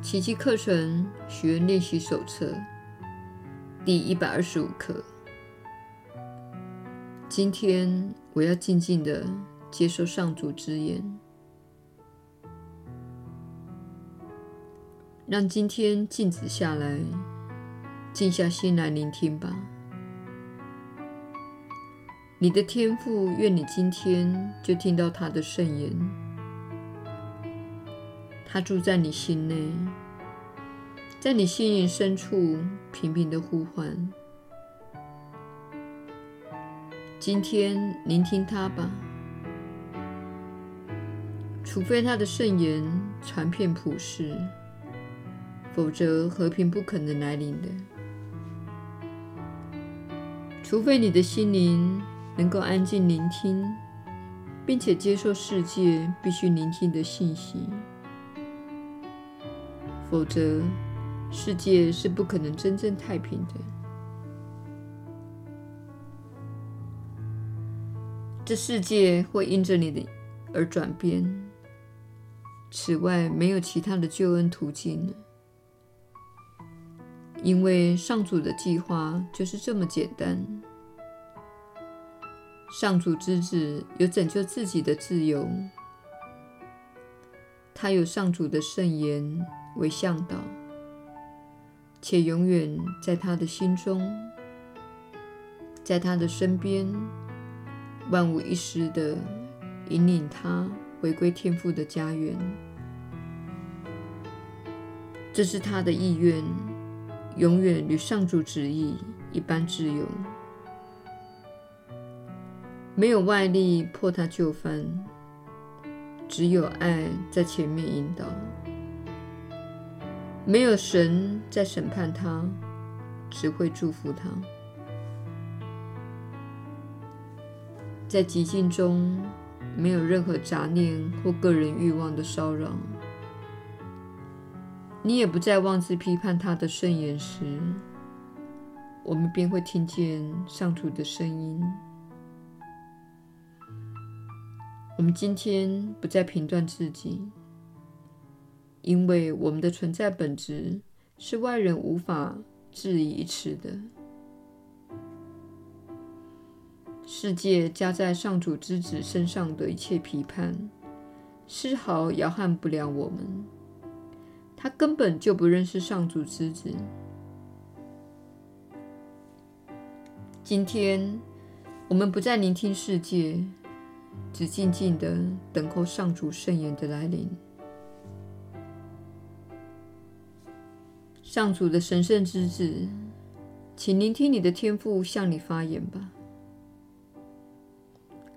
奇迹课程许愿练习手册第一百二十五课。今天我要静静地接受上主之言，让今天静止下来，静下心来聆听吧。你的天赋愿你今天就听到他的圣言。他住在你心内，在你心灵深处频频的呼唤。今天聆听他吧，除非他的圣言传遍普世，否则和平不可能来临的。除非你的心灵能够安静聆听，并且接受世界必须聆听的信息。否则，世界是不可能真正太平的。这世界会因着你的而转变。此外，没有其他的救恩途径了，因为上主的计划就是这么简单。上主之子有拯救自己的自由，他有上主的圣言为向导，且永远在他的心中，在他的身边，万无一失地引领他回归天父的家园。这是他的意愿，永远与上主旨意一般自由，没有外力迫他就范，只有爱在前面引导。没有神在审判他，只会祝福他。在寂静中，没有任何杂念或个人欲望的骚扰。你也不再妄自批判他的圣言时，我们便会听见上主的声音。我们今天不再评断自己。因为我们的存在本质是外人无法质疑一词的。世界加在上主之子身上的一切批判，丝毫摇撼不了我们。他根本就不认识上主之子。今天，我们不再聆听世界，只静静的等候上主圣言的来临。上主的神圣之子，请聆听你的天父向你发言吧。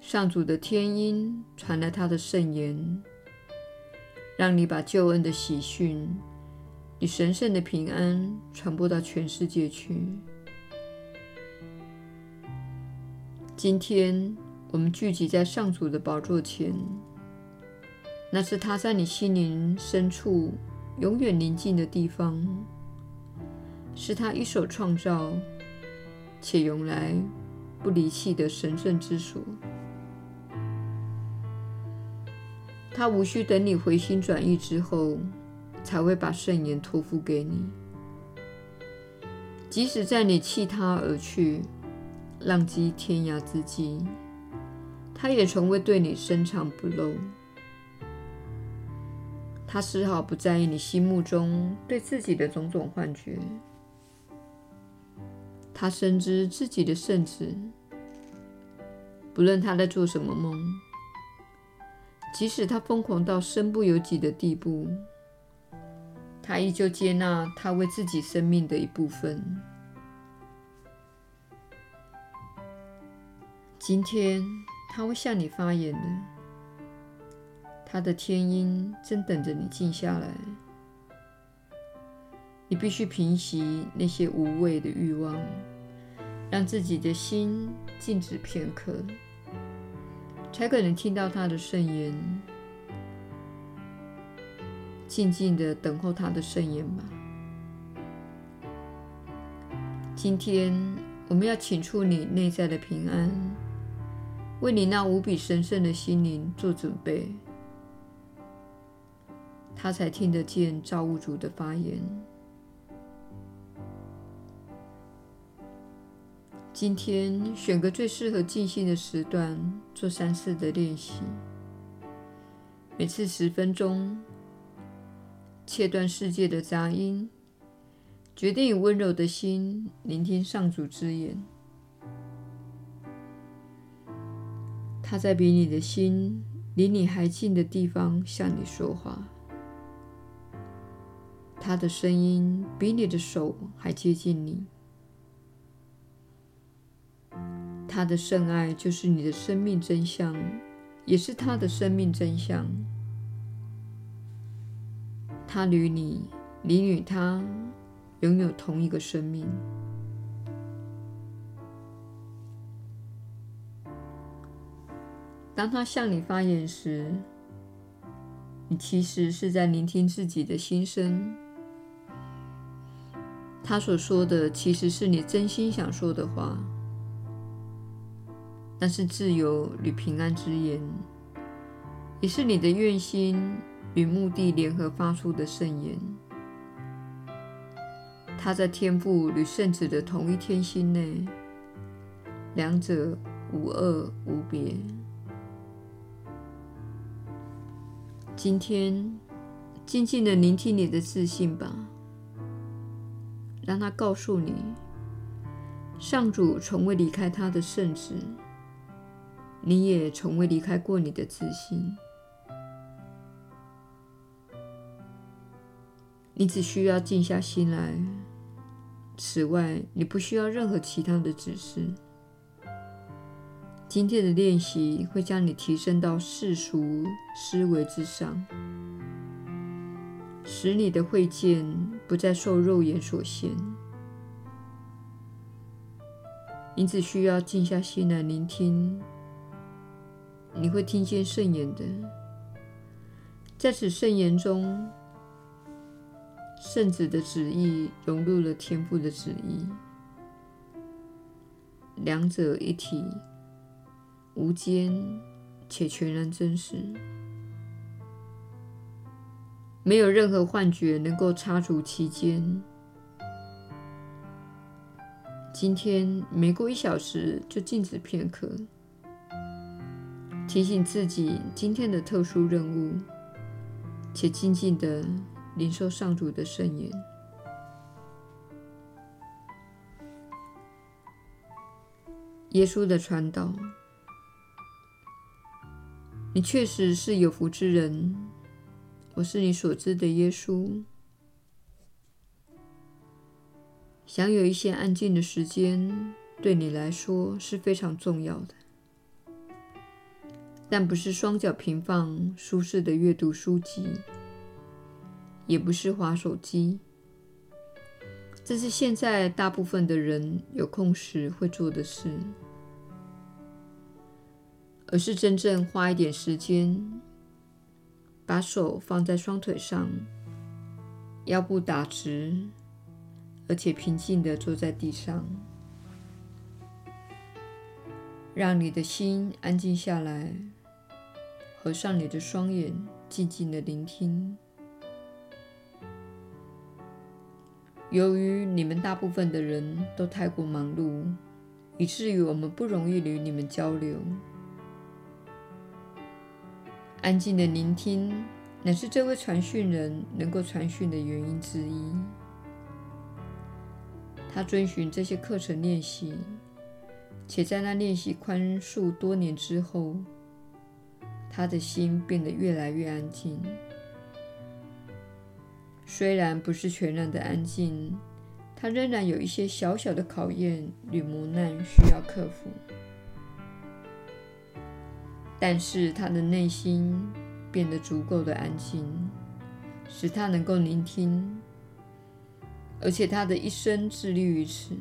上主的天音传来他的圣言，让你把救恩的喜讯与神圣的平安传播到全世界去。今天，我们聚集在上主的宝座前，那是他在你心灵深处永远宁静的地方。是他一手创造且用来不离弃的神圣之所。他无需等你回心转意之后，才会把圣言托付给你。即使在你弃他而去、浪迹天涯之际，他也从未对你深藏不露。他丝毫不在意你心目中对自己的种种幻觉。他深知自己的圣旨，不论他在做什么梦，即使他疯狂到身不由己的地步，他依旧接纳他为自己生命的一部分。今天他会向你发言的，他的天音正等着你静下来。你必须平息那些无谓的欲望，让自己的心静止片刻，才可能听到他的圣言。静静地等候他的圣言吧。今天我们要请出你内在的平安，为你那无比神圣的心灵做准备。他才听得见造物主的发言。今天选个最适合静心的时段，做三次的练习，每次十分钟，切断世界的杂音，决定以温柔的心聆听上主之言。他在比你的心离你还近的地方向你说话，他的声音比你的手还接近你。他的圣爱就是你的生命真相，也是他的生命真相。他与你，你与他，拥有同一个生命。当他向你发言时，你其实是在聆听自己的心声。他所说的，其实是你真心想说的话。那是自由与平安之言，也是你的愿心与目的联合发出的圣言。它在天父与圣子的同一天心内，两者无二无别。今天，静静地聆听你的自信吧，让他告诉你，上主从未离开他的圣子。你也从未离开过你的自信。你只需要静下心来。此外，你不需要任何其他的指示。今天的练习会将你提升到世俗思维之上，使你的慧见不再受肉眼所限。你只需要静下心来聆听。你会听见圣言的，在此圣言中，圣子的旨意融入了天父的旨意，两者一体，无间且全然真实，没有任何幻觉能够插足其间。今天每过一小时就静止片刻。提醒自己今天的特殊任务，且静静的领受上主的圣言。耶稣的传导，你确实是有福之人。我是你所知的耶稣。享有一些安静的时间，对你来说是非常重要的。但不是双脚平放、舒适的阅读书籍，也不是滑手机。这是现在大部分的人有空时会做的事，而是真正花一点时间，把手放在双腿上，腰部打直，而且平静地坐在地上，让你的心安静下来。合上你的双眼，静静的聆听。由于你们大部分的人都太过忙碌，以至于我们不容易与你们交流。安静的聆听，乃是这位传讯人能够传讯的原因之一。他遵循这些课程练习，且在那练习宽恕多年之后。他的心变得越来越安静，虽然不是全然的安静，他仍然有一些小小的考验与磨难需要克服。但是他的内心变得足够的安静，使他能够聆听，而且他的一生致力于此。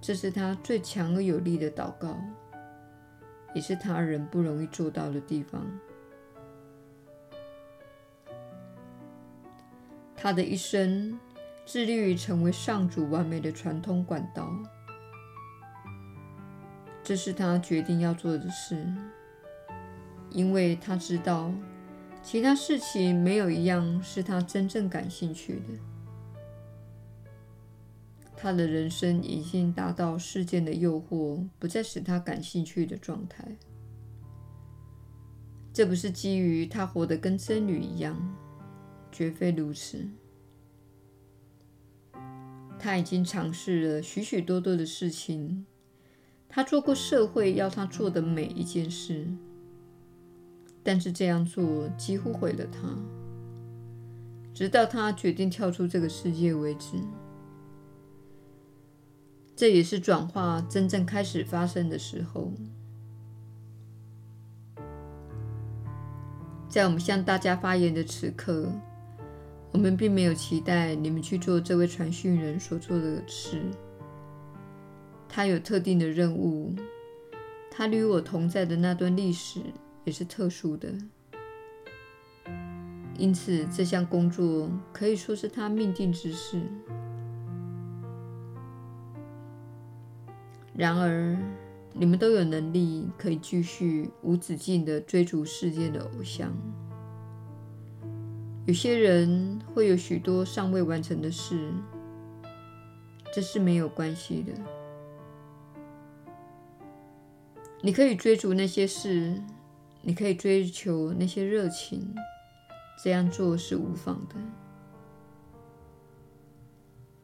这是他最强而有力的祷告。也是他人不容易做到的地方。他的一生致力于成为上主完美的传统管道，这是他决定要做的事，因为他知道，其他事情没有一样是他真正感兴趣的。他的人生已经达到事件的诱惑不再使他感兴趣的状态。这不是基于他活得跟僧侣一样，绝非如此。他已经尝试了许许多多的事情，他做过社会要他做的每一件事，但是这样做几乎毁了他，直到他决定跳出这个世界为止。这也是转化真正开始发生的时候。在我们向大家发言的此刻，我们并没有期待你们去做这位传讯人所做的事。他有特定的任务，他与我同在的那段历史也是特殊的，因此这项工作可以说是他命定之事。然而，你们都有能力可以继续无止境的追逐世界的偶像。有些人会有许多尚未完成的事，这是没有关系的。你可以追逐那些事，你可以追求那些热情，这样做是无妨的。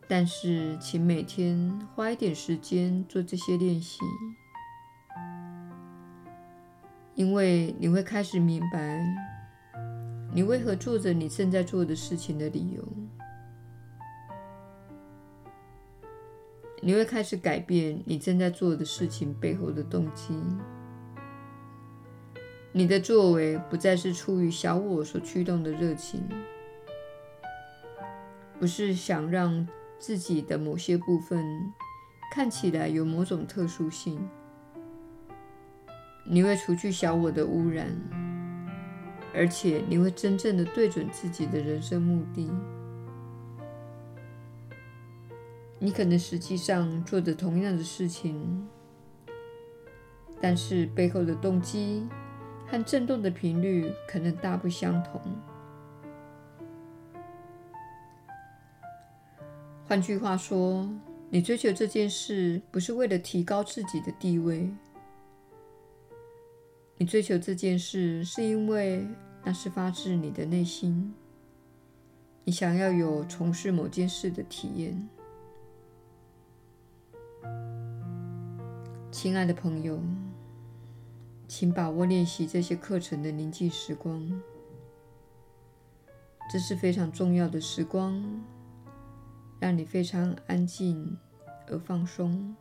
但是，请每天花一点时间做这些练习，因为你会开始明白。你为何做着你正在做的事情的理由？你会开始改变你正在做的事情背后的动机。你的作为不再是出于小我所驱动的热情，不是想让自己的某些部分看起来有某种特殊性。你会除去小我的污染。而且你会真正的对准自己的人生目的。你可能实际上做着同样的事情，但是背后的动机和振动的频率可能大不相同。换句话说，你追求这件事不是为了提高自己的地位，你追求这件事是因为。那是发自你的内心，你想要有从事某件事的体验。亲爱的朋友，请把握练习这些课程的宁静时光，这是非常重要的时光，让你非常安静而放松。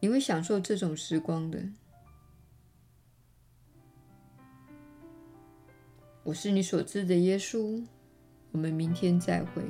你会享受这种时光的。我是你所知的耶稣，我们明天再会。